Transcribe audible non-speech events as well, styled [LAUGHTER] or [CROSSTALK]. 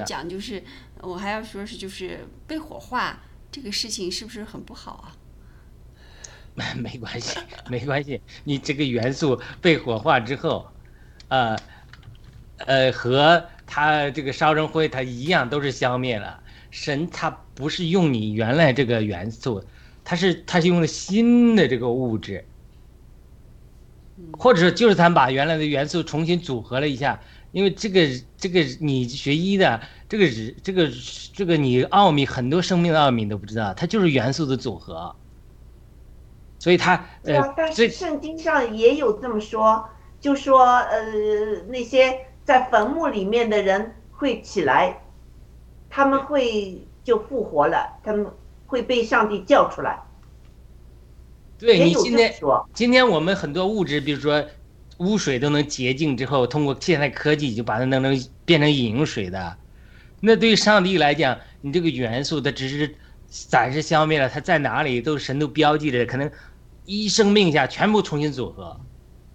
要讲，就是我还要说是就是被火化这个事情是不是很不好啊？没 [LAUGHS] 没关系，没关系。你这个元素被火化之后，呃，呃，和它这个烧成灰，它一样都是消灭了。神它不是用你原来这个元素，它是它是用了新的这个物质，或者说就是他把原来的元素重新组合了一下。因为这个这个你学医的，这个这个这个你奥秘很多生命的奥秘都不知道，它就是元素的组合。所以它呃，但是圣经上也有这么说，就说呃那些在坟墓里面的人会起来，他们会就复活了，他们会被上帝叫出来。对你今天今天我们很多物质，比如说污水都能洁净之后，通过现代科技就把它弄成变成饮用水的，那对于上帝来讲，你这个元素它只是暂时消灭了，它在哪里都神都标记着，可能。一生命下全部重新组合，